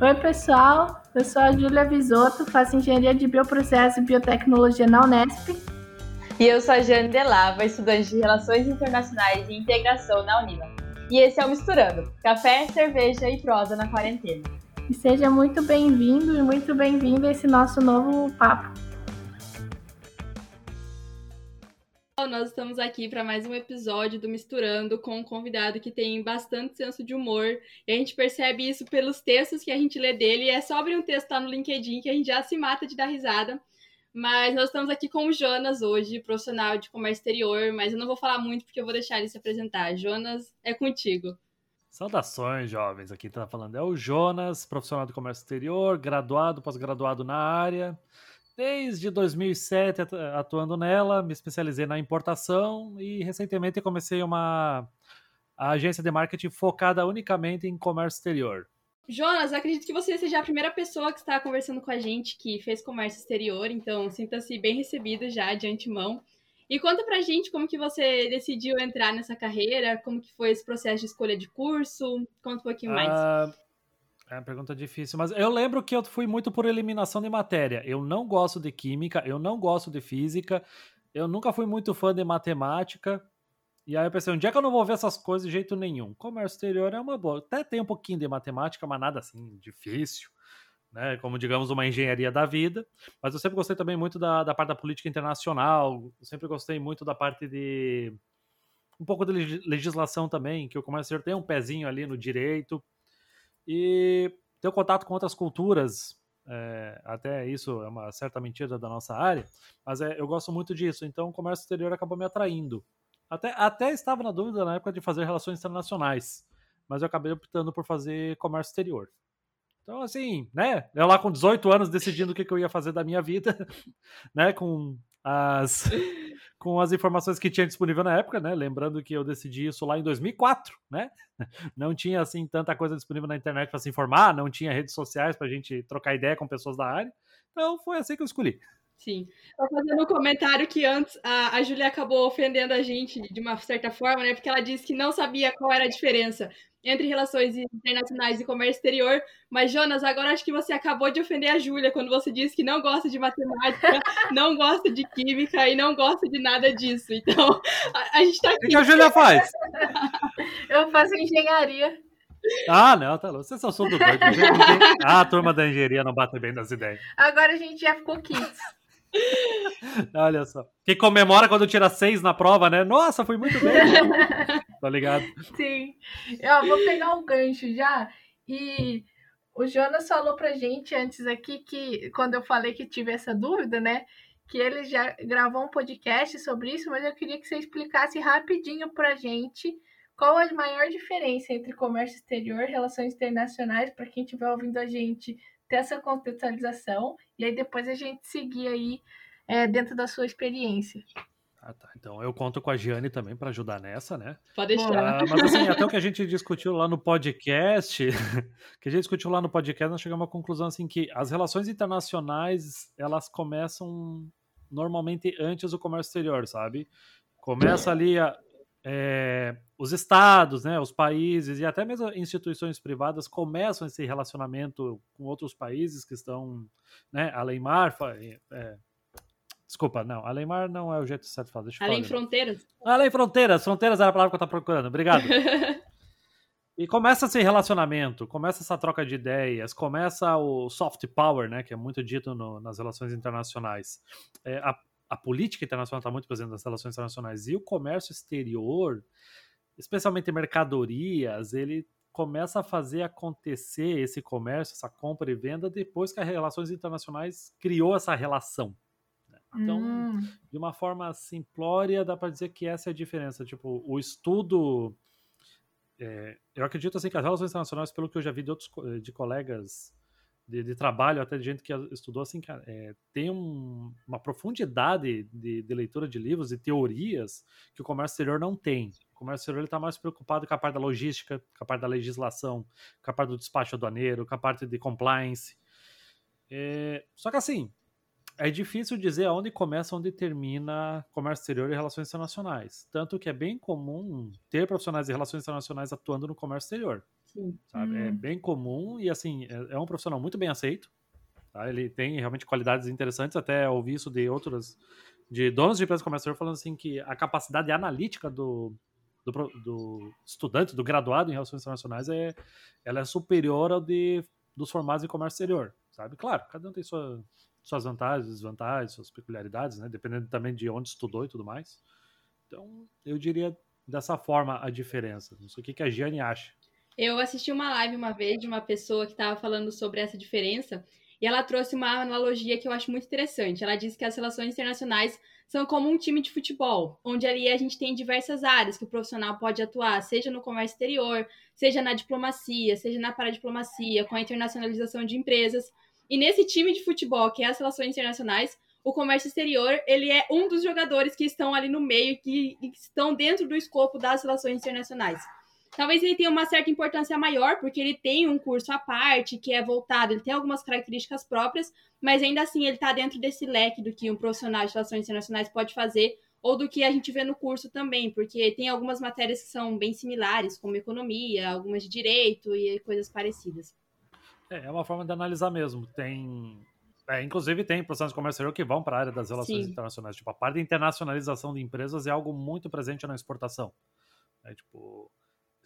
Oi, pessoal. Eu sou a Júlia Visotto, faço engenharia de bioprocesso e biotecnologia na Unesp. E eu sou a Jane Delava, estudante de Relações Internacionais e Integração na Unila. E esse é o Misturando, café, cerveja e prosa na quarentena. E seja muito bem-vindo e muito bem-vindo a esse nosso novo papo. Nós estamos aqui para mais um episódio do Misturando com um convidado que tem bastante senso de humor. E a gente percebe isso pelos textos que a gente lê dele. É só abrir um texto lá no LinkedIn que a gente já se mata de dar risada. Mas nós estamos aqui com o Jonas hoje, profissional de comércio exterior. Mas eu não vou falar muito porque eu vou deixar ele se apresentar. Jonas, é contigo. Saudações, jovens. Aqui está falando é o Jonas, profissional de comércio exterior, graduado, pós-graduado na área desde 2007 atuando nela, me especializei na importação e recentemente comecei uma agência de marketing focada unicamente em comércio exterior. Jonas, acredito que você seja a primeira pessoa que está conversando com a gente que fez comércio exterior, então sinta-se bem recebido já de antemão. E conta pra gente como que você decidiu entrar nessa carreira, como que foi esse processo de escolha de curso, conta um pouquinho mais. Uh, é uma pergunta difícil, mas eu lembro que eu fui muito por eliminação de matéria. Eu não gosto de química, eu não gosto de física, eu nunca fui muito fã de matemática. E aí eu pensei, um dia que eu não vou ver essas coisas de jeito nenhum. Comércio exterior é uma boa. Até tem um pouquinho de matemática, mas nada assim difícil, né? Como digamos uma engenharia da vida. Mas eu sempre gostei também muito da, da parte da política internacional. Eu sempre gostei muito da parte de um pouco de legislação também, que o comércio exterior tem um pezinho ali no direito e ter contato com outras culturas. É, até isso é uma certa mentira da nossa área, mas é, eu gosto muito disso. Então, o comércio exterior acabou me atraindo. Até, até estava na dúvida na época de fazer relações internacionais, mas eu acabei optando por fazer comércio exterior. Então, assim, né? Eu lá com 18 anos decidindo o que, que eu ia fazer da minha vida, né? Com as com as informações que tinha disponível na época, né? Lembrando que eu decidi isso lá em 2004, né? Não tinha assim tanta coisa disponível na internet para se informar, não tinha redes sociais para a gente trocar ideia com pessoas da área. Então foi assim que eu escolhi. Sim. Só fazendo um comentário que antes a, a Julia acabou ofendendo a gente de uma certa forma, né? Porque ela disse que não sabia qual era a diferença entre relações internacionais e comércio exterior. Mas, Jonas, agora acho que você acabou de ofender a Júlia quando você disse que não gosta de matemática, não gosta de química e não gosta de nada disso. Então, a, a gente tá aqui. O que a Júlia faz? Eu faço engenharia. Ah, não, tá louco. Vocês são do doido. Ah, a turma da engenharia não bate bem das ideias. Agora a gente já ficou quinto. Olha só. Quem comemora quando tira seis na prova, né? Nossa, foi muito bem. tá ligado? Sim. Eu vou pegar um gancho já. E o Jonas falou pra gente antes aqui que, quando eu falei que tive essa dúvida, né? Que ele já gravou um podcast sobre isso, mas eu queria que você explicasse rapidinho pra gente qual a maior diferença entre comércio exterior e relações internacionais, para quem estiver ouvindo a gente ter essa contextualização e aí depois a gente seguir aí é, dentro da sua experiência. Ah, tá. Então eu conto com a Giane também para ajudar nessa, né? Pode deixar. Ah, mas assim, até o que a gente discutiu lá no podcast, que a gente discutiu lá no podcast, nós chegamos à conclusão assim que as relações internacionais, elas começam normalmente antes do comércio exterior, sabe? Começa ali a, é, os estados, né, os países e até mesmo instituições privadas começam esse relacionamento com outros países que estão, né, além mar, é, desculpa, não, além mar não é o jeito certo de falar. Deixa além fronteiras. Além fronteiras, fronteiras era a palavra que eu estava procurando. Obrigado. E começa esse relacionamento, começa essa troca de ideias, começa o soft power, né, que é muito dito no, nas relações internacionais. É, a, a política internacional está muito presente nas relações internacionais e o comércio exterior, especialmente mercadorias, ele começa a fazer acontecer esse comércio, essa compra e venda depois que as relações internacionais criou essa relação. Né? Então, hum. de uma forma simplória, dá para dizer que essa é a diferença. Tipo, o estudo, é, eu acredito assim que as relações internacionais, pelo que eu já vi de outros de colegas de, de, trabalho, até de gente que estudou, assim, cara, é, tem um, uma profundidade de, de, leitura de livros e teorias que o comércio exterior não tem. O comércio exterior está mais preocupado com a parte da logística, com a parte da legislação, com a parte do despacho aduaneiro, com a parte de compliance. É, só que assim, é difícil dizer aonde começa, onde termina comércio exterior e relações internacionais. Tanto que é bem comum ter profissionais de relações internacionais atuando no comércio exterior. Sim. Sabe? Hum. É bem comum e, assim, é, é um profissional muito bem aceito. Tá? Ele tem realmente qualidades interessantes, até ouvi isso de outras, de donos de empresas comércio falando assim que a capacidade analítica do, do, do, estudante, do graduado em relações internacionais, é, ela é superior ao de, dos formados em comércio exterior, sabe? Claro, cada um tem sua, suas vantagens, desvantagens, suas peculiaridades, né? Dependendo também de onde estudou e tudo mais. Então, eu diria dessa forma a diferença. Não sei o que, que a Giane acha. Eu assisti uma live uma vez de uma pessoa que estava falando sobre essa diferença e ela trouxe uma analogia que eu acho muito interessante. Ela disse que as relações internacionais são como um time de futebol, onde ali a gente tem diversas áreas que o profissional pode atuar, seja no comércio exterior, seja na diplomacia, seja na paradiplomacia, com a internacionalização de empresas. E nesse time de futebol, que é as relações internacionais, o comércio exterior, ele é um dos jogadores que estão ali no meio, que, que estão dentro do escopo das relações internacionais. Talvez ele tenha uma certa importância maior, porque ele tem um curso à parte, que é voltado, ele tem algumas características próprias, mas ainda assim ele está dentro desse leque do que um profissional de relações internacionais pode fazer, ou do que a gente vê no curso também, porque tem algumas matérias que são bem similares, como economia, algumas de direito e coisas parecidas. É, é uma forma de analisar mesmo. Tem. É, inclusive tem profissionais de comércio que vão para a área das relações Sim. internacionais. Tipo, a parte de internacionalização de empresas é algo muito presente na exportação. É, tipo,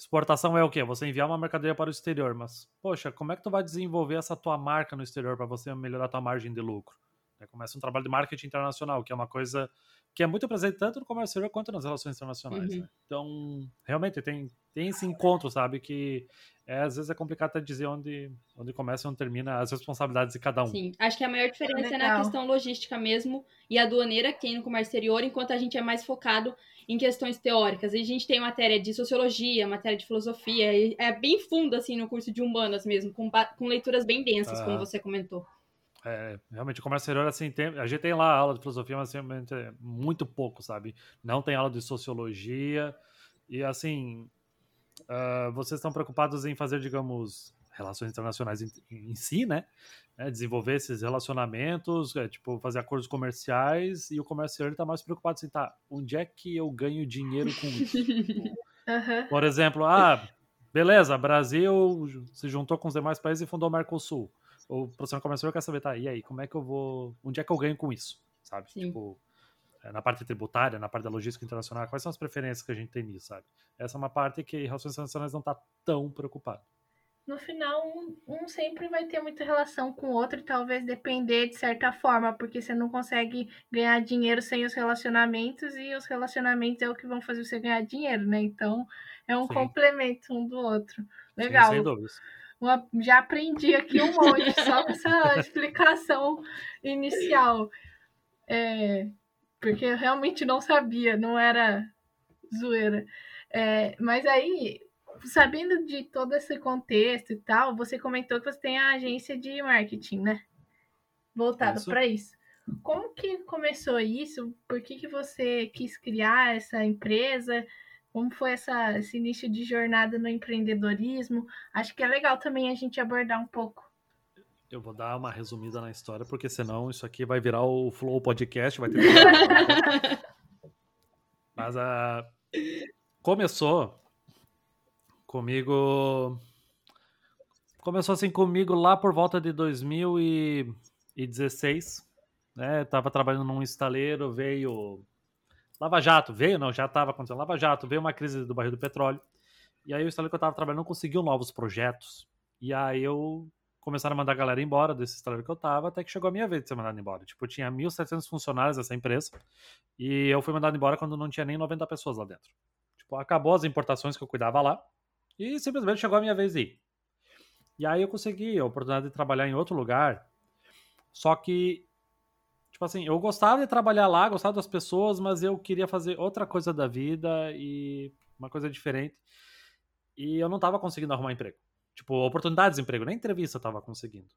Exportação é o quê? Você enviar uma mercadoria para o exterior, mas, poxa, como é que tu vai desenvolver essa tua marca no exterior para você melhorar a tua margem de lucro? Aí começa um trabalho de marketing internacional, que é uma coisa que é muito presente tanto no comércio exterior quanto nas relações internacionais. Uhum. Né? Então, realmente, tem, tem esse encontro, sabe, que é, às vezes é complicado até dizer onde, onde começa e onde termina as responsabilidades de cada um. Sim, acho que a maior diferença é na questão logística mesmo e aduaneira, que tem no comércio exterior, enquanto a gente é mais focado em questões teóricas. E a gente tem matéria de sociologia, matéria de filosofia, é bem fundo, assim, no curso de humanas mesmo, com, com leituras bem densas, ah. como você comentou. É, realmente, o comércio exterior, assim, tem, a gente tem lá aula de filosofia, mas assim, é muito pouco, sabe? Não tem aula de sociologia, e assim, uh, vocês estão preocupados em fazer, digamos, relações internacionais em, em si, né? É, desenvolver esses relacionamentos, é, tipo, fazer acordos comerciais, e o comercial está mais preocupado assim, tá, onde é que eu ganho dinheiro com isso? uhum. Por exemplo, ah, beleza, Brasil se juntou com os demais países e fundou o Mercosul. O profissional comercial quer saber, tá, e aí, como é que eu vou, onde é que eu ganho com isso? Sabe? Sim. Tipo, é, na parte tributária, na parte da logística internacional, quais são as preferências que a gente tem nisso, sabe? Essa é uma parte que relações internacionais não está tão preocupado no final um, um, sempre vai ter muita relação com o outro e talvez depender de certa forma, porque você não consegue ganhar dinheiro sem os relacionamentos e os relacionamentos é o que vão fazer você ganhar dinheiro, né? Então é um Sim. complemento um do outro. Legal. Sim, sem dúvidas. Uma, já aprendi aqui um monte só com essa explicação inicial. É, porque eu realmente não sabia, não era zoeira. É, mas aí sabendo de todo esse contexto e tal, você comentou que você tem a agência de marketing, né? Voltada para isso. Como que começou isso? Por que, que você quis criar essa empresa? Como foi essa, esse início de jornada no empreendedorismo? Acho que é legal também a gente abordar um pouco. Eu vou dar uma resumida na história, porque senão isso aqui vai virar o Flow Podcast, vai ter. Mas a. Uh, começou Comigo. Começou assim comigo lá por volta de 2016. Né? Tava trabalhando num estaleiro, veio. Lava Jato, veio, não, já estava acontecendo. Lava Jato, veio uma crise do barril do petróleo. E aí o estaleiro que eu estava trabalhando não conseguiu novos projetos. E aí eu começaram a mandar a galera embora desse estaleiro que eu tava, até que chegou a minha vez de ser mandado embora. Tipo, tinha 1.700 funcionários dessa empresa, e eu fui mandado embora quando não tinha nem 90 pessoas lá dentro. Tipo, acabou as importações que eu cuidava lá, e simplesmente chegou a minha vez de ir. E aí eu consegui a oportunidade de trabalhar em outro lugar. Só que, tipo assim, eu gostava de trabalhar lá, gostava das pessoas, mas eu queria fazer outra coisa da vida e uma coisa diferente. E eu não estava conseguindo arrumar emprego. Tipo, oportunidades de emprego, nem entrevista eu estava conseguindo.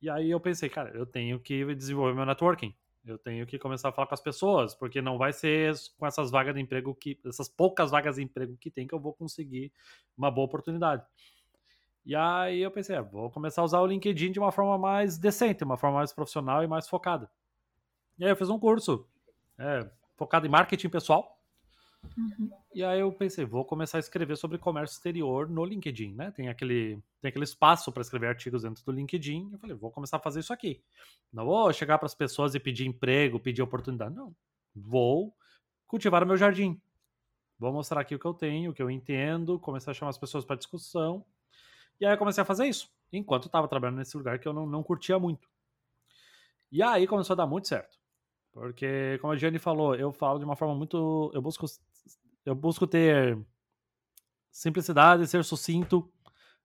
E aí eu pensei, cara, eu tenho que desenvolver meu networking. Eu tenho que começar a falar com as pessoas, porque não vai ser com essas vagas de emprego que, essas poucas vagas de emprego que tem que eu vou conseguir uma boa oportunidade. E aí eu pensei, é, vou começar a usar o LinkedIn de uma forma mais decente, uma forma mais profissional e mais focada. E aí eu fiz um curso é, focado em marketing pessoal. Uhum. E aí eu pensei, vou começar a escrever sobre comércio exterior no LinkedIn, né? Tem aquele, tem aquele espaço para escrever artigos dentro do LinkedIn. Eu falei, vou começar a fazer isso aqui. Não vou chegar para as pessoas e pedir emprego, pedir oportunidade. Não. Vou cultivar o meu jardim. Vou mostrar aqui o que eu tenho, o que eu entendo, começar a chamar as pessoas para discussão. E aí eu comecei a fazer isso, enquanto eu estava trabalhando nesse lugar que eu não, não curtia muito. E aí começou a dar muito certo. Porque, como a Jenny falou, eu falo de uma forma muito. Eu busco, eu busco ter simplicidade, ser sucinto,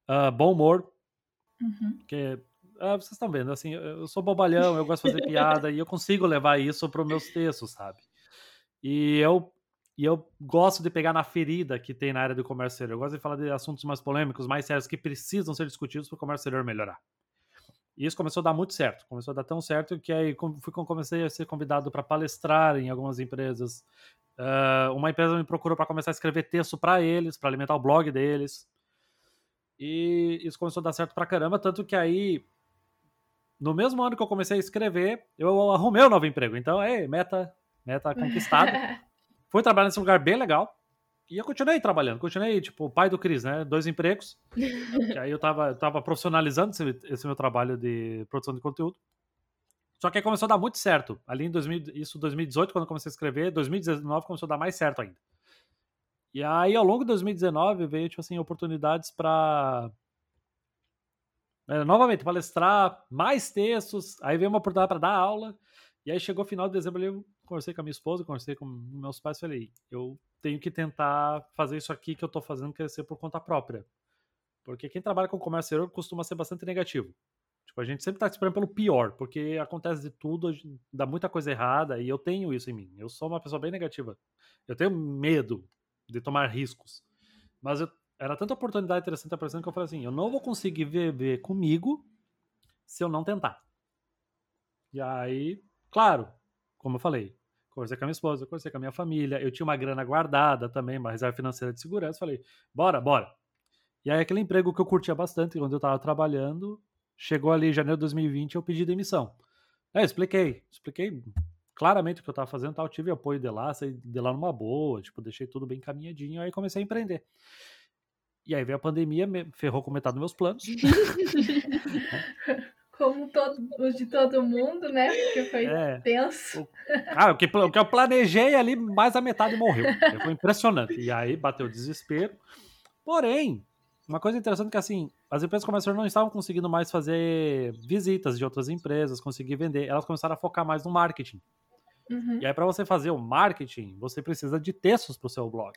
uh, bom humor. Uhum. Porque uh, vocês estão vendo, assim, eu sou bobalhão, eu gosto de fazer piada e eu consigo levar isso para os meus textos, sabe? E eu, e eu gosto de pegar na ferida que tem na área do comércio exterior. Eu gosto de falar de assuntos mais polêmicos, mais sérios, que precisam ser discutidos para o comércio exterior melhorar. E isso começou a dar muito certo. Começou a dar tão certo que aí fui, comecei a ser convidado para palestrar em algumas empresas. Uh, uma empresa me procurou para começar a escrever texto para eles, para alimentar o blog deles. E isso começou a dar certo pra caramba, tanto que aí no mesmo ano que eu comecei a escrever, eu arrumei um novo emprego. Então, é, meta, meta conquistada. Fui trabalhar nesse lugar bem legal. E eu continuei trabalhando, continuei, tipo, pai do Cris, né? Dois empregos. aí eu tava, tava profissionalizando esse, esse, meu trabalho de produção de conteúdo. Só que aí começou a dar muito certo. Ali em 2000, isso 2018, quando eu comecei a escrever, 2019 começou a dar mais certo ainda. E aí, ao longo de 2019, veio, tipo assim, oportunidades para é, novamente palestrar, mais textos. Aí veio uma oportunidade para dar aula. E aí chegou o final de dezembro, eu conversei com a minha esposa, conversei com meus pais, falei, eu tenho que tentar fazer isso aqui que eu tô fazendo crescer por conta própria. Porque quem trabalha com comércio exterior costuma ser bastante negativo. Tipo, a gente sempre tá esperando pelo pior, porque acontece de tudo, dá muita coisa errada, e eu tenho isso em mim. Eu sou uma pessoa bem negativa. Eu tenho medo de tomar riscos. Mas eu, era tanta oportunidade interessante aparecendo que eu falei assim, eu não vou conseguir viver comigo se eu não tentar. E aí, claro, como eu falei, conversei com a minha esposa, conversei com a minha família, eu tinha uma grana guardada também, uma reserva financeira de segurança, falei, bora, bora. E aí aquele emprego que eu curtia bastante quando eu estava trabalhando, chegou ali em janeiro de 2020, eu pedi demissão. Eu expliquei, expliquei claramente o que eu estava fazendo, tal, tive apoio de lá, saí de lá numa boa, tipo, deixei tudo bem caminhadinho, aí comecei a empreender. E aí veio a pandemia, me ferrou com metade dos meus planos. como todo, os de todo mundo, né? Porque foi é, tenso. O, cara, o que, o que eu planejei ali, mais a metade morreu. Foi impressionante. E aí bateu o desespero. Porém, uma coisa interessante é que assim, as empresas comerciais não estavam conseguindo mais fazer visitas de outras empresas, conseguir vender. Elas começaram a focar mais no marketing. Uhum. E aí, para você fazer o marketing, você precisa de textos para o seu blog.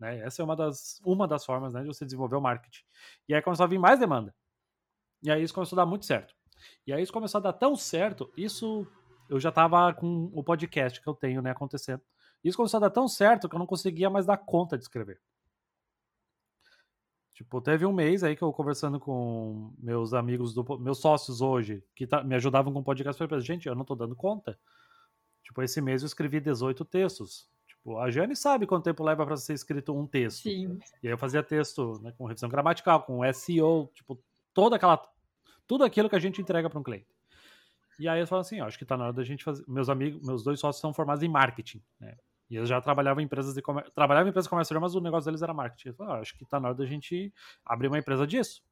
Né? Essa é uma das, uma das formas né, de você desenvolver o marketing. E aí começou a vir mais demanda. E aí isso começou a dar muito certo. E aí isso começou a dar tão certo, isso eu já tava com o podcast que eu tenho, né, acontecendo. Isso começou a dar tão certo que eu não conseguia mais dar conta de escrever. Tipo, teve um mês aí que eu conversando com meus amigos, do, meus sócios hoje, que tá, me ajudavam com o podcast, eu falei, gente, eu não tô dando conta. Tipo, esse mês eu escrevi 18 textos. Tipo, a Jane sabe quanto tempo leva para ser escrito um texto. Sim. E aí eu fazia texto né, com revisão gramatical, com SEO, tipo, toda aquela tudo aquilo que a gente entrega para um cliente. E aí eu falo assim, ó, acho que está na hora da gente fazer. Meus amigos, meus dois sócios são formados em marketing, né? E eles já trabalhavam em empresas de comércio, trabalhavam em empresas comércio, mas o negócio deles era marketing. Eu falo, ah, acho que está na hora da gente abrir uma empresa disso.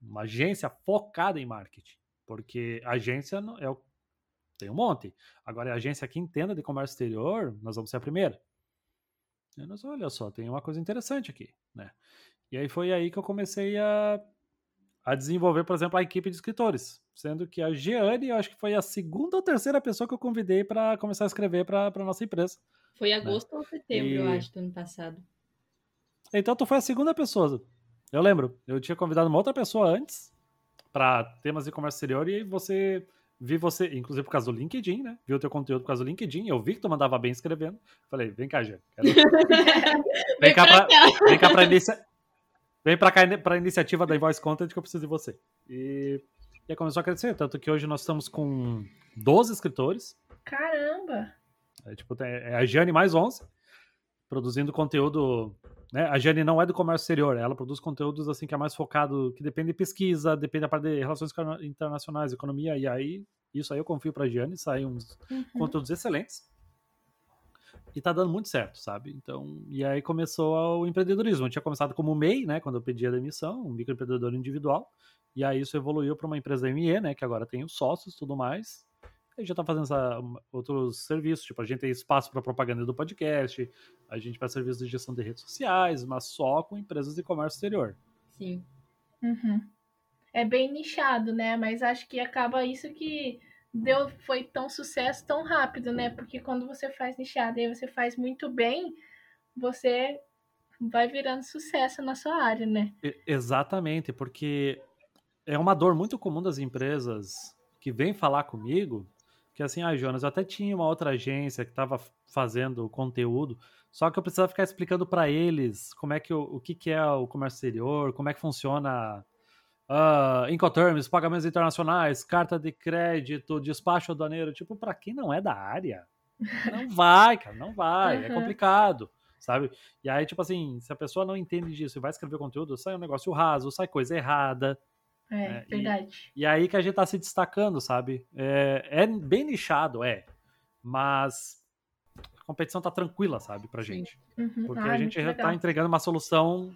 Uma agência focada em marketing. Porque agência é o tem um monte. Agora, a agência que entenda de comércio exterior, nós vamos ser a primeira. E nós, olha só, tem uma coisa interessante aqui, né? E aí foi aí que eu comecei a a desenvolver, por exemplo, a equipe de escritores. Sendo que a Jeane, eu acho que foi a segunda ou terceira pessoa que eu convidei para começar a escrever para a nossa empresa. Foi né? agosto né? ou setembro, e... eu acho, do ano passado. Então, tu foi a segunda pessoa. Eu lembro, eu tinha convidado uma outra pessoa antes para temas de comércio exterior e você vi você, inclusive por causa do LinkedIn, né? Vi o teu conteúdo por causa do LinkedIn, eu vi que tu mandava bem escrevendo. Falei, vem cá, Jeane. Quero... vem, cá pra, vem cá pra inicia... Vem pra cá pra iniciativa da Voice Content que eu preciso de você. E, e aí começou a crescer, tanto que hoje nós estamos com 12 escritores. Caramba! É, tipo, é a Jane mais 11, produzindo conteúdo. Né? A Jane não é do comércio exterior, ela produz conteúdos assim que é mais focado, que depende de pesquisa, depende da parte de relações internacionais, economia, e aí isso aí eu confio pra Jane, saem uns uhum. conteúdos excelentes. e tá dando muito certo, sabe? Então, e aí começou o empreendedorismo. Eu tinha começado como MEI, né, quando eu pedi a demissão, um microempreendedor individual, e aí isso evoluiu para uma empresa ME, né, que agora tem os sócios e tudo mais. A gente já tá fazendo essa, outros serviços, tipo, a gente tem espaço para propaganda do podcast, a gente faz serviço de gestão de redes sociais, mas só com empresas de comércio exterior. Sim. Uhum. É bem nichado, né? Mas acho que acaba isso que deu foi tão sucesso tão rápido, né? Porque quando você faz nichado e você faz muito bem, você vai virando sucesso na sua área, né? Exatamente, porque é uma dor muito comum das empresas que vêm falar comigo, que assim, ah, Jonas, eu até tinha uma outra agência que estava fazendo conteúdo, só que eu precisava ficar explicando para eles como é que o, o que, que é o comércio exterior, como é que funciona uh, Incoterms, pagamentos internacionais, carta de crédito, despacho aduaneiro, tipo, para quem não é da área, não vai, cara, não vai, uhum. é complicado, sabe? E aí, tipo assim, se a pessoa não entende disso e vai escrever conteúdo, sai um negócio raso, sai coisa errada. É, né? verdade. E, e, aí que a gente tá se destacando, sabe? É, é bem nichado, é, mas a competição tá tranquila, sabe, pra gente. Uhum. Porque ah, a gente já tá entregando uma solução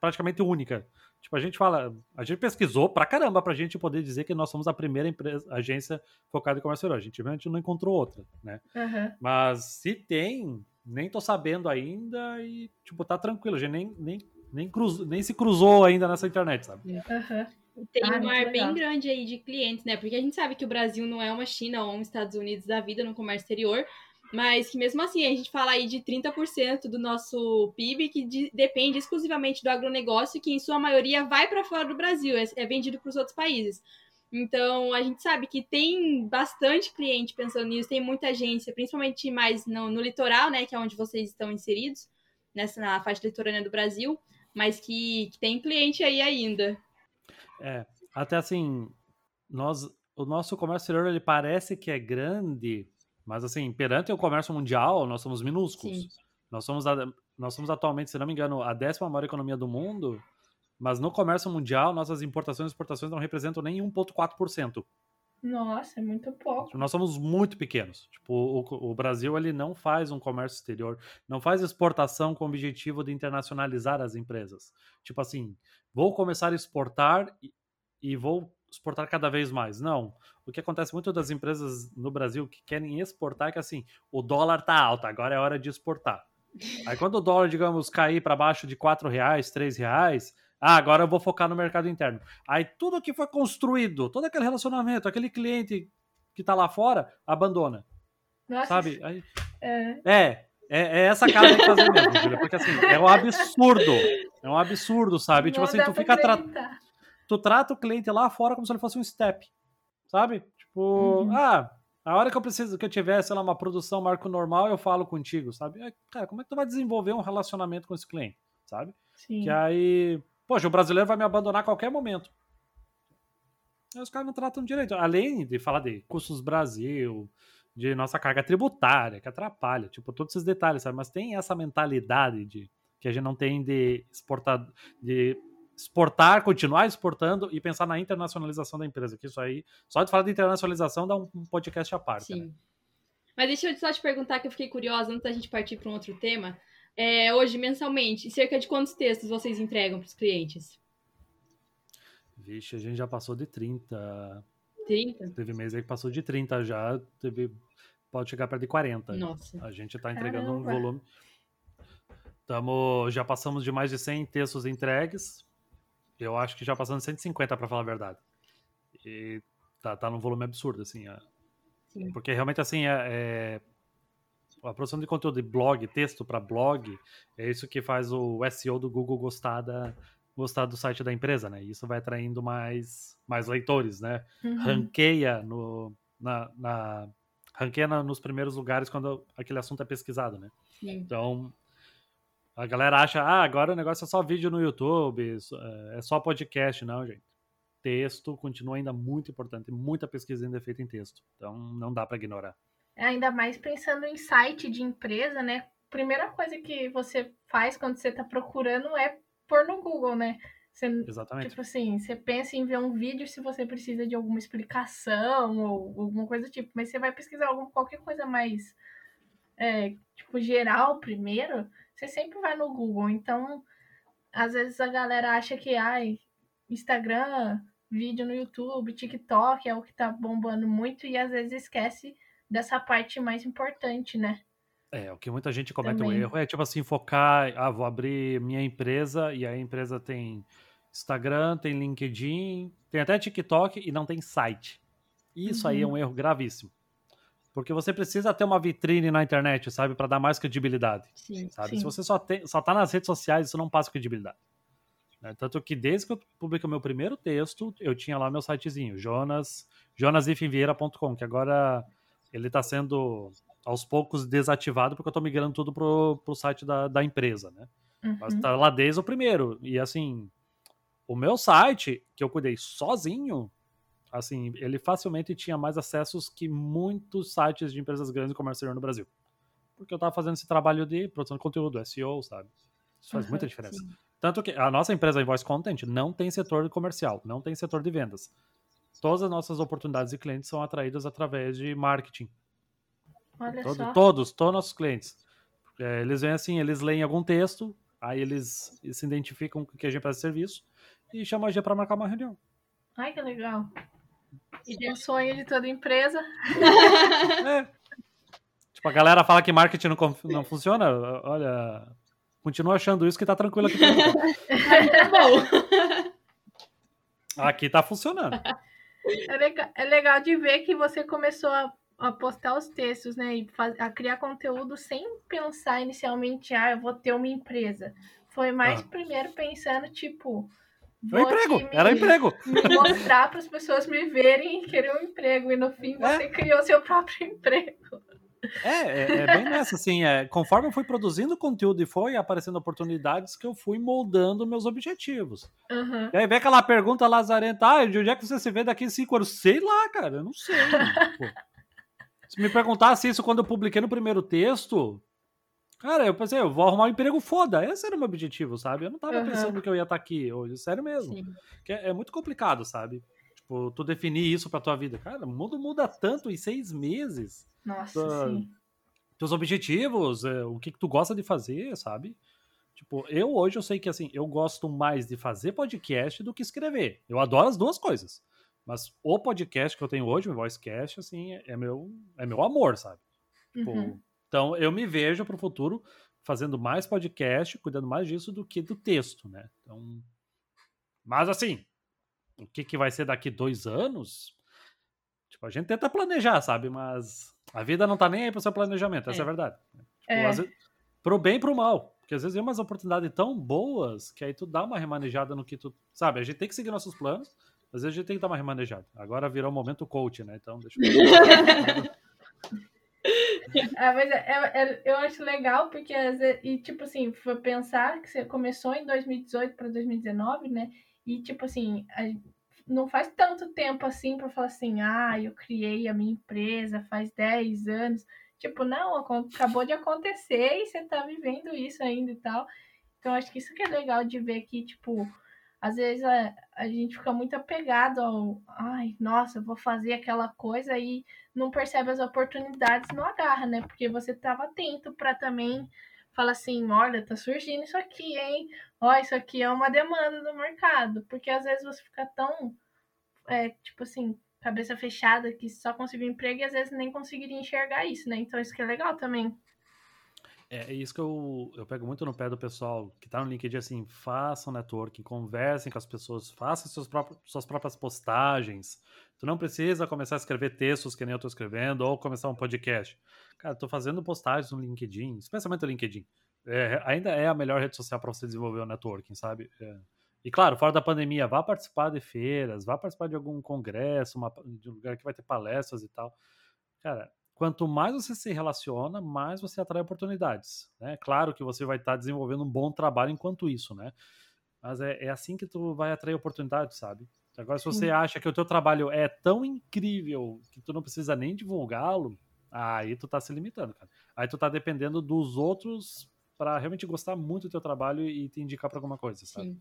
praticamente única. Tipo, a gente fala, a gente pesquisou pra caramba pra gente poder dizer que nós somos a primeira empresa, agência focada em comércio exterior. A gente, a gente não encontrou outra, né? Uhum. Mas se tem, nem tô sabendo ainda e, tipo, tá tranquilo. A gente nem, nem, nem, cruz, nem se cruzou ainda nessa internet, sabe? Uhum. Tem ah, um ar bem grande aí de clientes, né? Porque a gente sabe que o Brasil não é uma China ou um Estados Unidos da vida no comércio exterior, mas que mesmo assim a gente fala aí de 30% do nosso PIB que de, depende exclusivamente do agronegócio, que em sua maioria vai para fora do Brasil, é, é vendido para os outros países. Então a gente sabe que tem bastante cliente pensando nisso, tem muita agência, principalmente mais no, no litoral, né, que é onde vocês estão inseridos, nessa na faixa litorânea do Brasil, mas que, que tem cliente aí ainda. É, até assim, nós, o nosso comércio exterior ele parece que é grande, mas, assim, perante o comércio mundial, nós somos minúsculos. Sim. Nós somos, a, nós somos atualmente, se não me engano, a décima maior economia do mundo, mas no comércio mundial, nossas importações e exportações não representam nem 1,4%. Nossa, é muito pouco. Nós somos muito pequenos. Tipo, o, o, Brasil ele não faz um comércio exterior, não faz exportação com o objetivo de internacionalizar as empresas. Tipo assim, vou começar a exportar e, e vou exportar cada vez mais. Não. O que acontece muito das empresas no Brasil que querem exportar é que assim, o dólar tá alto, agora é hora de exportar. Aí quando o dólar, digamos, cair para baixo de quatro reais, três reais, ah, agora eu vou focar no mercado interno. Aí tudo que foi construído, todo aquele relacionamento, aquele cliente que tá lá fora, abandona. Nossa, sabe? Aí, é. é. É, é essa cara que fazer mesmo, Julia, porque assim, é um absurdo. É um absurdo, sabe? Não tipo assim, tu fica tratando tu trata o cliente lá fora como se ele fosse um step, sabe? Tipo, uhum. ah, a hora que eu preciso que eu tiver, sei lá, uma produção marco normal, eu falo contigo, sabe? Cara, como é que tu vai desenvolver um relacionamento com esse cliente, sabe? Sim. Que aí, poxa, o brasileiro vai me abandonar a qualquer momento. Aí os caras não tratam direito. Além de falar de custos Brasil, de nossa carga tributária, que atrapalha, tipo, todos esses detalhes, sabe? Mas tem essa mentalidade de que a gente não tem de exportar, de exportar, continuar exportando e pensar na internacionalização da empresa. Que isso aí, só de falar de internacionalização dá um, um podcast à parte. Sim. Né? Mas deixa eu só te perguntar que eu fiquei curiosa antes da gente partir para um outro tema. É, hoje, mensalmente, cerca de quantos textos vocês entregam para os clientes? Vixe, a gente já passou de 30. 30? Teve mês aí que passou de 30 já, teve, pode chegar perto de 40. Nossa. A gente está entregando Caramba. um volume. Tamo, já passamos de mais de 100 textos entregues. Eu acho que já passando 150 para falar a verdade. E tá, tá num volume absurdo, assim. É... Porque realmente, assim, é, é, a produção de conteúdo de blog, texto para blog, é isso que faz o SEO do Google gostar, da, gostar do site da empresa, né? E isso vai atraindo mais, mais leitores, né? Uhum. Ranqueia no, na, na ranqueia nos primeiros lugares quando aquele assunto é pesquisado, né? Sim. Então, a galera acha, ah, agora o negócio é só vídeo no YouTube, é só podcast. Não, gente. Texto continua ainda muito importante, muita pesquisa ainda é feita em texto. Então não dá para ignorar. Ainda mais pensando em site de empresa, né? Primeira coisa que você faz quando você está procurando é pôr no Google, né? Você, Exatamente. Tipo assim, você pensa em ver um vídeo se você precisa de alguma explicação ou alguma coisa do tipo, mas você vai pesquisar alguma, qualquer coisa mais é, tipo, geral primeiro, você sempre vai no Google. Então, às vezes a galera acha que, ai, Instagram, vídeo no YouTube, TikTok é o que tá bombando muito e às vezes esquece dessa parte mais importante, né? É, o que muita gente comete o um erro é tipo assim, focar, ah, vou abrir minha empresa e a empresa tem Instagram, tem LinkedIn, tem até TikTok e não tem site. Isso uhum. aí é uhum. um erro gravíssimo. Porque você precisa ter uma vitrine na internet, sabe, para dar mais credibilidade. Sim, sabe? Sim. Se você só, tem, só tá nas redes sociais, isso não passa credibilidade. Né? Tanto que desde que eu publiquei o meu primeiro texto, eu tinha lá meu sitezinho, Jonas, jonasifenvieira.com, que agora ele está sendo aos poucos desativado porque eu estou migrando tudo pro, pro site da, da empresa, né? Uhum. Mas tá lá desde o primeiro. E assim, o meu site, que eu cuidei sozinho, assim, ele facilmente tinha mais acessos que muitos sites de empresas grandes de comércio no Brasil. Porque eu estava fazendo esse trabalho de produção de conteúdo, SEO, sabe? Isso faz uhum, muita diferença. Sim. Tanto que a nossa empresa Invoice Content não tem setor comercial, não tem setor de vendas. Todas as nossas oportunidades de clientes são atraídas através de marketing. Olha Todo, só. Todos, todos nossos clientes. É, eles vêm assim, eles leem algum texto, aí eles, eles se identificam com que a gente faz serviço e chamam a gente para marcar uma reunião. Ai, que legal. E tem o sonho de toda empresa. é. Tipo, a galera fala que marketing não, não funciona. Olha, Continua achando isso que tá tranquilo aqui. tá bom. Aqui tá funcionando. É legal, é legal de ver que você começou a, a postar os textos, né? E faz, a criar conteúdo sem pensar inicialmente, ah, eu vou ter uma empresa. Foi mais ah. primeiro pensando, tipo. Foi emprego, me, era emprego. Me mostrar para as pessoas me verem e querer um emprego. E no fim você é. criou seu próprio emprego. É, é, é, bem nessa, assim, é, conforme eu fui produzindo conteúdo e foi aparecendo oportunidades que eu fui moldando meus objetivos. Uhum. E aí vem aquela pergunta lazarenta, ah, de onde é que você se vê daqui cinco anos? Sei lá, cara, eu não sei. se me perguntasse isso quando eu publiquei no primeiro texto, cara, eu pensei, eu vou arrumar um emprego foda, esse era o meu objetivo, sabe? Eu não tava uhum. pensando que eu ia estar tá aqui hoje, sério mesmo. É, é, muito complicado, sabe? Tipo, tu definir isso pra tua vida. Cara, o mundo muda tanto em seis meses. Nossa, tua, sim. Teus objetivos, é, o que, que tu gosta de fazer, sabe? Tipo, eu hoje eu sei que assim, eu gosto mais de fazer podcast do que escrever. Eu adoro as duas coisas. Mas o podcast que eu tenho hoje, o Voicecast, assim, é meu, é meu amor, sabe? Tipo, uhum. Então, eu me vejo para o futuro fazendo mais podcast, cuidando mais disso do que do texto, né? Então, mas assim, o que, que vai ser daqui dois anos? Tipo, a gente tenta planejar, sabe? Mas a vida não tá nem aí pro seu planejamento, essa é, é a verdade. Tipo, é. Vezes, pro bem e pro mal. Porque às vezes vem umas oportunidades tão boas que aí tu dá uma remanejada no que tu. Sabe, a gente tem que seguir nossos planos, às vezes a gente tem que dar uma remanejada. Agora virou o momento coach, né? Então, deixa eu. É, mas é, é, é, eu acho legal porque e tipo assim, foi pensar que você começou em 2018 para 2019, né? E tipo assim, não faz tanto tempo assim para falar assim, ah, eu criei a minha empresa faz 10 anos. Tipo, não, acabou de acontecer e você tá vivendo isso ainda e tal. Então, acho que isso que é legal de ver que, tipo, às vezes a, a gente fica muito apegado ao, ai, nossa, eu vou fazer aquela coisa e não percebe as oportunidades, não agarra, né? Porque você tava atento para também fala assim, olha, tá surgindo isso aqui, hein? Ó, isso aqui é uma demanda do mercado. Porque às vezes você fica tão, é, tipo assim, cabeça fechada que só conseguiu emprego e às vezes nem conseguiria enxergar isso, né? Então isso que é legal também. É, é isso que eu, eu pego muito no pé do pessoal que tá no LinkedIn, assim, façam networking, conversem com as pessoas, façam seus próprios, suas próprias postagens. Tu não precisa começar a escrever textos que nem eu tô escrevendo ou começar um podcast. Cara, tô fazendo postagens no LinkedIn, especialmente no LinkedIn. É, ainda é a melhor rede social para você desenvolver o networking, sabe? É. E claro, fora da pandemia, vá participar de feiras, vá participar de algum congresso, uma, de um lugar que vai ter palestras e tal. Cara, quanto mais você se relaciona, mais você atrai oportunidades. Né? Claro que você vai estar desenvolvendo um bom trabalho enquanto isso, né? Mas é, é assim que tu vai atrair oportunidades, sabe? Agora, se você acha que o teu trabalho é tão incrível que tu não precisa nem divulgá-lo, Aí tu tá se limitando, cara. Aí tu tá dependendo dos outros para realmente gostar muito do teu trabalho e te indicar para alguma coisa, sabe? Sim.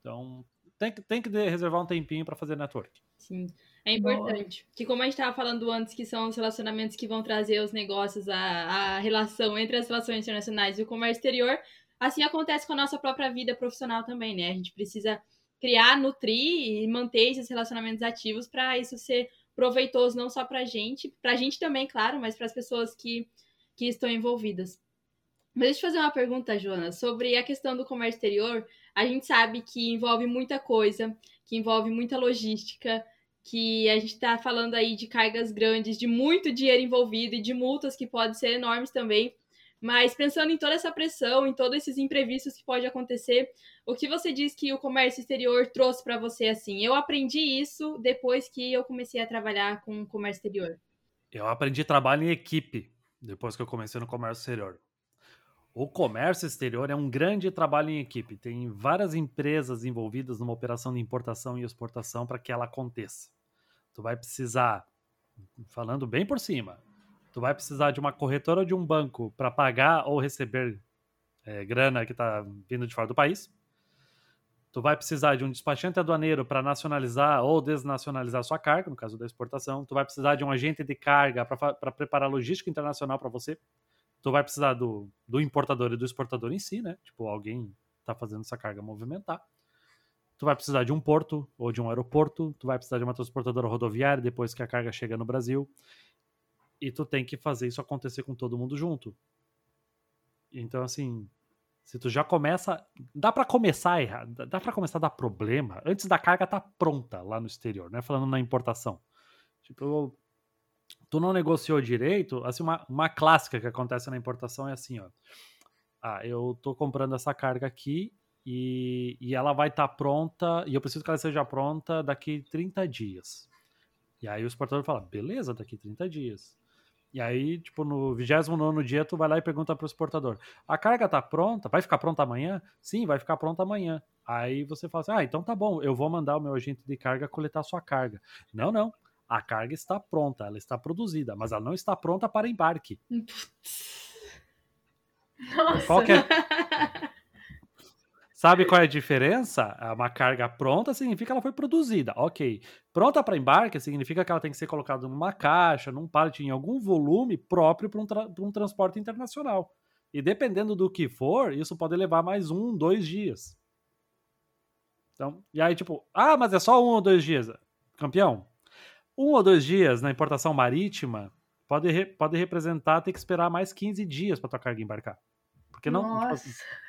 Então, tem, que, tem que reservar um tempinho para fazer network. Sim, é importante. Boa. Que como a gente estava falando antes, que são os relacionamentos que vão trazer os negócios, a, a relação entre as relações internacionais e o comércio exterior, assim acontece com a nossa própria vida profissional também, né? A gente precisa criar, nutrir e manter esses relacionamentos ativos para isso ser proveitoso não só para a gente, para a gente também, claro, mas para as pessoas que, que estão envolvidas. Mas deixa eu fazer uma pergunta, Jonas, sobre a questão do comércio exterior. A gente sabe que envolve muita coisa, que envolve muita logística, que a gente está falando aí de cargas grandes, de muito dinheiro envolvido e de multas que podem ser enormes também. Mas pensando em toda essa pressão, em todos esses imprevistos que pode acontecer, o que você diz que o comércio exterior trouxe para você assim? Eu aprendi isso depois que eu comecei a trabalhar com o comércio exterior. Eu aprendi trabalho em equipe depois que eu comecei no comércio exterior. O comércio exterior é um grande trabalho em equipe. Tem várias empresas envolvidas numa operação de importação e exportação para que ela aconteça. Tu vai precisar, falando bem por cima, tu vai precisar de uma corretora ou de um banco para pagar ou receber é, grana que está vindo de fora do país. Tu vai precisar de um despachante aduaneiro para nacionalizar ou desnacionalizar sua carga, no caso da exportação. Tu vai precisar de um agente de carga para preparar logística internacional para você. Tu vai precisar do, do importador e do exportador em si, né? Tipo, alguém está fazendo essa carga movimentar. Tu vai precisar de um porto ou de um aeroporto. Tu vai precisar de uma transportadora rodoviária depois que a carga chega no Brasil e tu tem que fazer isso acontecer com todo mundo junto. Então, assim, se tu já começa. Dá para começar errado, dá para começar a dar problema antes da carga tá pronta lá no exterior, né? Falando na importação. Tipo, tu não negociou direito. Assim, uma, uma clássica que acontece na importação é assim, ó. Ah, eu tô comprando essa carga aqui e, e ela vai estar tá pronta, e eu preciso que ela seja pronta daqui 30 dias. E aí o exportador fala, beleza, daqui 30 dias. E aí, tipo, no 29 dia, tu vai lá e pergunta pro exportador: a carga tá pronta? Vai ficar pronta amanhã? Sim, vai ficar pronta amanhã. Aí você fala assim: ah, então tá bom, eu vou mandar o meu agente de carga coletar sua carga. Não, não. A carga está pronta, ela está produzida, mas ela não está pronta para embarque. Nossa. Qual que é? Sabe qual é a diferença? É uma carga pronta significa que ela foi produzida, ok. Pronta para embarque significa que ela tem que ser colocada numa caixa, num pallet, em algum volume próprio para um, tra um transporte internacional. E dependendo do que for, isso pode levar mais um, dois dias. Então, e aí, tipo, ah, mas é só um ou dois dias. Campeão, um ou dois dias na importação marítima pode, re pode representar ter que esperar mais 15 dias para tua carga embarcar. Porque não. Tipo assim, é,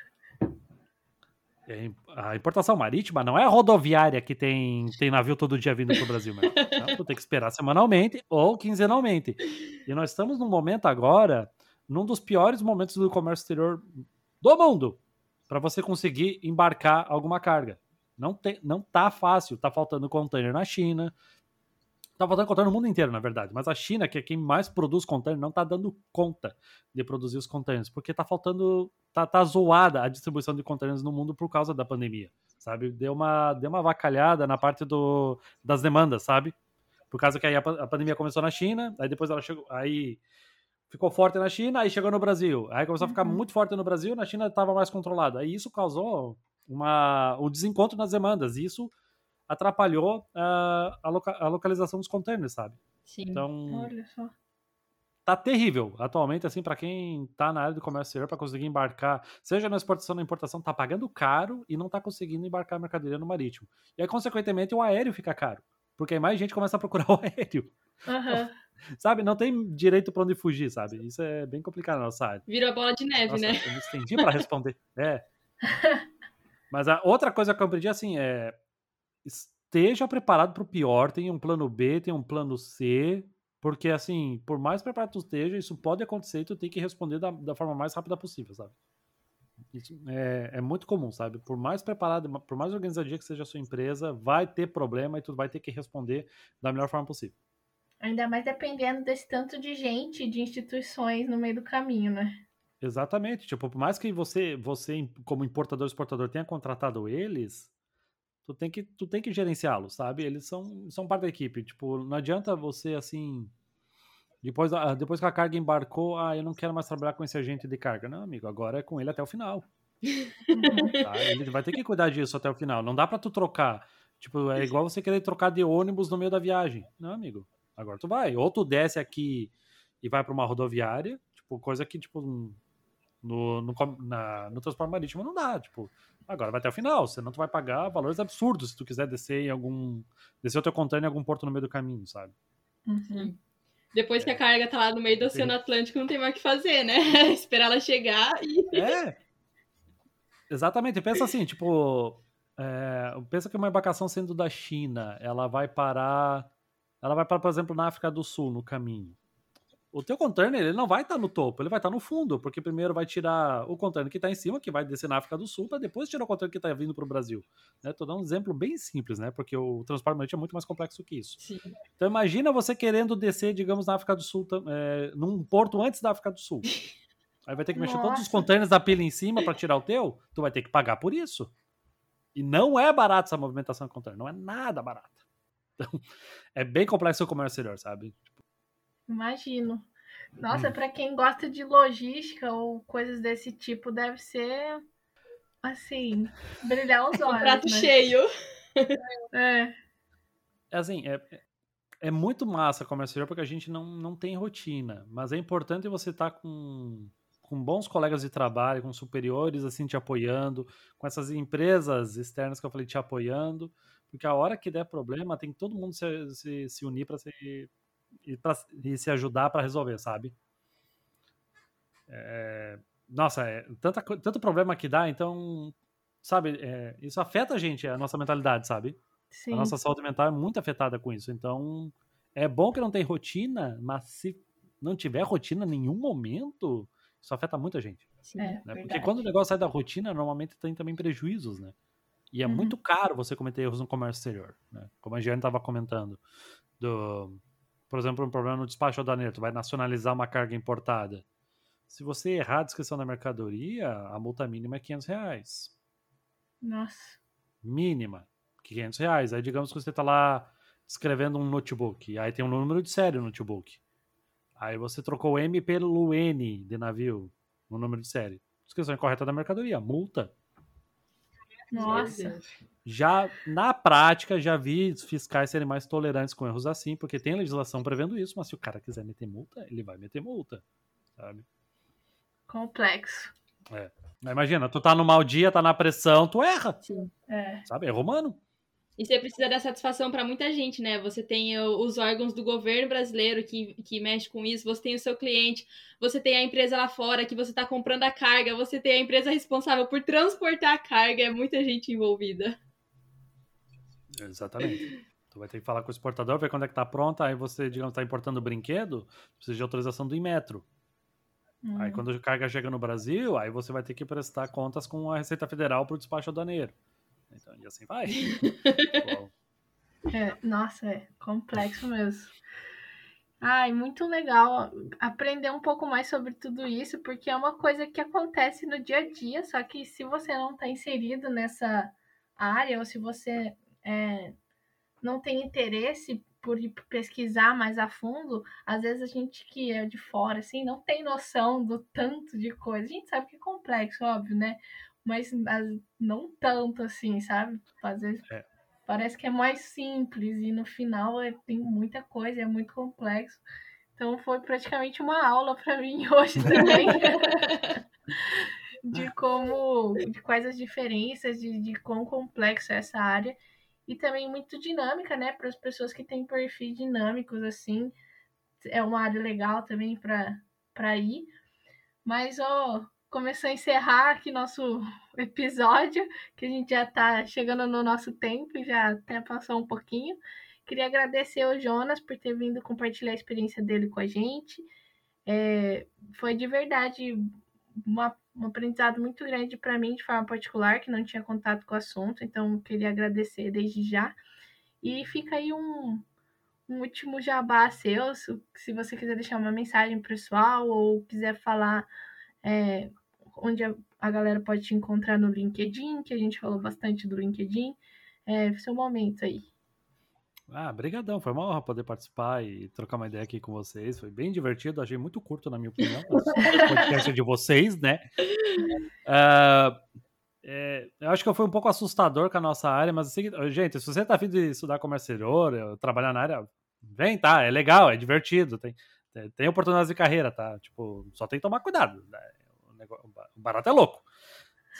a importação marítima não é a rodoviária que tem, tem navio todo dia vindo para o Brasil. Mas, não, tu tem que esperar semanalmente ou quinzenalmente. E nós estamos num momento agora, num dos piores momentos do comércio exterior do mundo, para você conseguir embarcar alguma carga. Não, tem, não tá fácil. Tá faltando container na China, Tá faltando container no mundo inteiro, na verdade. Mas a China, que é quem mais produz container, não tá dando conta de produzir os containers, porque tá faltando. Tá, tá zoada a distribuição de containers no mundo por causa da pandemia. Sabe? Deu uma, deu uma vacalhada na parte do, das demandas, sabe? Por causa que aí a, a pandemia começou na China, aí depois ela chegou. Aí ficou forte na China, aí chegou no Brasil. Aí começou a ficar uhum. muito forte no Brasil, na China estava mais controlada. Aí isso causou uma, um desencontro nas demandas. E isso atrapalhou uh, a, loca a, localização dos containers, sabe? Sim. Então, Olha só. Tá terrível atualmente, assim, para quem tá na área do comércio exterior, para conseguir embarcar, seja na exportação ou na importação, tá pagando caro e não tá conseguindo embarcar a mercadoria no marítimo. E aí, consequentemente, o aéreo fica caro, porque aí mais gente começa a procurar o aéreo. Uhum. sabe? Não tem direito para onde fugir, sabe? Isso é bem complicado na nossa área. Vira bola de neve, nossa, né? Eu me estendi para responder. É. Mas a outra coisa que eu aprendi, assim, é esteja preparado para o pior, tem um plano B, tem um plano C, porque assim, por mais preparado tu esteja, isso pode acontecer e tu tem que responder da, da forma mais rápida possível, sabe? É, é muito comum, sabe? Por mais preparado, por mais organizadinha que seja a sua empresa, vai ter problema e tu vai ter que responder da melhor forma possível. Ainda mais dependendo desse tanto de gente, de instituições no meio do caminho, né? Exatamente. Tipo, por mais que você, você como importador exportador tenha contratado eles, tu tem que, tu tem que gerenciá-los, sabe? Eles são, são parte da equipe. Tipo, não adianta você, assim, depois, depois que a carga embarcou, ah, eu não quero mais trabalhar com esse agente de carga. Não, amigo, agora é com ele até o final. Tá? Ele vai ter que cuidar disso até o final. Não dá para tu trocar. Tipo, é igual você querer trocar de ônibus no meio da viagem. Não, amigo. Agora tu vai. Ou tu desce aqui e vai para uma rodoviária, tipo, coisa que, tipo, no, no, na, no transporte marítimo não dá. Tipo, agora vai até o final, senão tu vai pagar valores absurdos se tu quiser descer em algum. descer o teu container em algum porto no meio do caminho, sabe? Uhum. Depois que a carga tá lá no meio do Oceano Atlântico, não tem mais o que fazer, né? Esperar ela chegar e. É! Exatamente. Pensa assim, tipo. É, pensa que uma embarcação sendo da China, ela vai parar. Ela vai parar, por exemplo, na África do Sul, no caminho o teu container ele não vai estar tá no topo, ele vai estar tá no fundo, porque primeiro vai tirar o container que está em cima, que vai descer na África do Sul, para depois tirar o container que está vindo para o Brasil. Estou né? dando um exemplo bem simples, né? Porque o transporte marítimo é muito mais complexo que isso. Sim. Então imagina você querendo descer, digamos, na África do Sul, é, num porto antes da África do Sul. Aí vai ter que mexer Nossa. todos os containers da pilha em cima para tirar o teu, tu vai ter que pagar por isso. E não é barato essa movimentação de container, não é nada barato. Então, é bem complexo o comércio exterior, sabe? Imagino. Nossa, hum. para quem gosta de logística ou coisas desse tipo, deve ser assim, brilhar os olhos. prato né? cheio. É. é assim, é, é muito massa exterior porque a gente não, não tem rotina, mas é importante você estar tá com, com bons colegas de trabalho, com superiores assim te apoiando, com essas empresas externas que eu falei te apoiando, porque a hora que der problema tem que todo mundo se, se, se unir para se e, pra, e se ajudar para resolver, sabe? É, nossa, é, tanta, tanto problema que dá, então, sabe, é, isso afeta a gente, a nossa mentalidade, sabe? Sim. A nossa saúde mental é muito afetada com isso. Então, é bom que não tem rotina, mas se não tiver rotina em nenhum momento, isso afeta muita gente. Sim, é, né? Porque quando o negócio sai da rotina, normalmente tem também prejuízos, né? E é uhum. muito caro você cometer erros no comércio exterior, né? Como a Giane estava comentando, do, por exemplo, um problema no despacho aduaneiro, tu vai nacionalizar uma carga importada. Se você errar a descrição da mercadoria, a multa mínima é 500 reais. Nossa. Mínima, 500 reais. Aí digamos que você está lá escrevendo um notebook, aí tem um número de série no notebook. Aí você trocou o M pelo N de navio, no número de série. Descrição incorreta da mercadoria, multa. Nossa. Já na prática, já vi fiscais serem mais tolerantes com erros assim, porque tem legislação prevendo isso, mas se o cara quiser meter multa, ele vai meter multa, sabe? Complexo. É. Imagina, tu tá no mau dia, tá na pressão, tu erra. Sim. É. Sabe? É romano. E você precisa dar satisfação para muita gente, né? Você tem os órgãos do governo brasileiro que, que mexe com isso, você tem o seu cliente, você tem a empresa lá fora que você está comprando a carga, você tem a empresa responsável por transportar a carga, é muita gente envolvida. Exatamente. Tu vai ter que falar com o exportador, ver quando é que tá pronta, aí você, digamos, tá importando o brinquedo, precisa de autorização do Inmetro. Hum. Aí quando a carga chega no Brasil, aí você vai ter que prestar contas com a Receita Federal para o despacho aduaneiro. Então, e assim vai. é, nossa, é complexo mesmo. Ai, muito legal aprender um pouco mais sobre tudo isso, porque é uma coisa que acontece no dia a dia, só que se você não está inserido nessa área, ou se você é, não tem interesse por pesquisar mais a fundo, às vezes a gente que é de fora, assim, não tem noção do tanto de coisa. A gente sabe que é complexo, óbvio, né? Mas não tanto assim, sabe? Às vezes é. parece que é mais simples e no final é, tem muita coisa, é muito complexo. Então foi praticamente uma aula para mim hoje também. de como, de quais as diferenças, de, de quão complexo é essa área. E também muito dinâmica, né? Para as pessoas que têm perfis dinâmicos, assim. É uma área legal também para ir. Mas, ó, começar a encerrar aqui nosso episódio, que a gente já está chegando no nosso tempo, já até passou um pouquinho. Queria agradecer ao Jonas por ter vindo compartilhar a experiência dele com a gente. É, foi de verdade uma, um aprendizado muito grande para mim, de forma particular, que não tinha contato com o assunto, então queria agradecer desde já. E fica aí um, um último jabá seu, se, se você quiser deixar uma mensagem pessoal ou quiser falar é, onde a, a, galera pode te encontrar no LinkedIn, que a gente falou bastante do LinkedIn. É seu momento aí. Ah, brigadão, foi uma honra poder participar e trocar uma ideia aqui com vocês. Foi bem divertido, achei muito curto, na minha opinião, o podcast é de vocês, né? Uh, é, eu acho que eu fui um pouco assustador com a nossa área, mas assim, gente, se você tá afim de estudar comércio exterior, trabalhar na área, vem, tá? É legal, é divertido, tem, tem oportunidades de carreira, tá? Tipo, só tem que tomar cuidado. Né? Negócio, o barato é louco,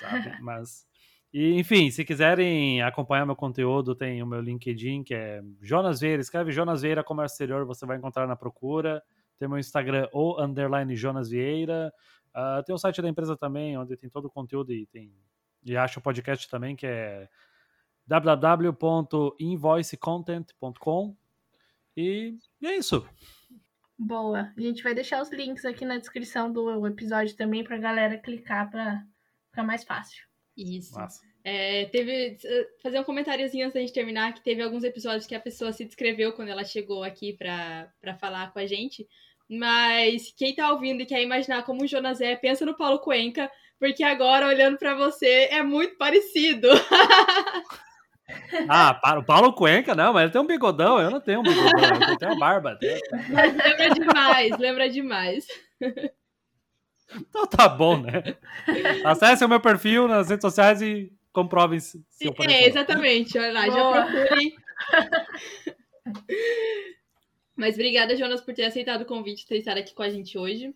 sabe? Mas e, enfim, se quiserem acompanhar meu conteúdo, tem o meu LinkedIn, que é Jonas Vieira. Escreve Jonas Vieira Comércio Exterior, você vai encontrar na procura. Tem meu Instagram, ou underline Jonas Vieira. Uh, tem o site da empresa também, onde tem todo o conteúdo e tem e acha o podcast também, que é www.invoicecontent.com. E, e é isso. Boa. A gente vai deixar os links aqui na descrição do episódio também para a galera clicar para ficar mais fácil. Isso. É, teve. Fazer um comentáriozinho antes da gente terminar, que teve alguns episódios que a pessoa se descreveu quando ela chegou aqui para falar com a gente. Mas quem tá ouvindo e quer imaginar como o Jonas é, pensa no Paulo Cuenca, porque agora, olhando para você, é muito parecido. Ah, para o Paulo Cuenca, não, mas ele tem um bigodão, eu não tenho um bigodão, eu tenho uma barba. Mas lembra demais, lembra demais. Então tá bom, né? Acesse o meu perfil nas redes sociais e comprovem se, eu É, exatamente. Olha lá, Boa. já procurem. Mas obrigada, Jonas, por ter aceitado o convite, ter estado aqui com a gente hoje.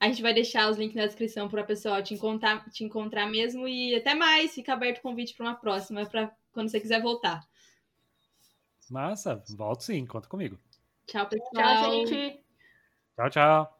A gente vai deixar os links na descrição para o pessoal te encontrar, te encontrar mesmo. E até mais, fica aberto o convite para uma próxima, para quando você quiser voltar. Massa, volto sim, conta comigo. Tchau, pessoal. Tchau, gente. Tchau, tchau.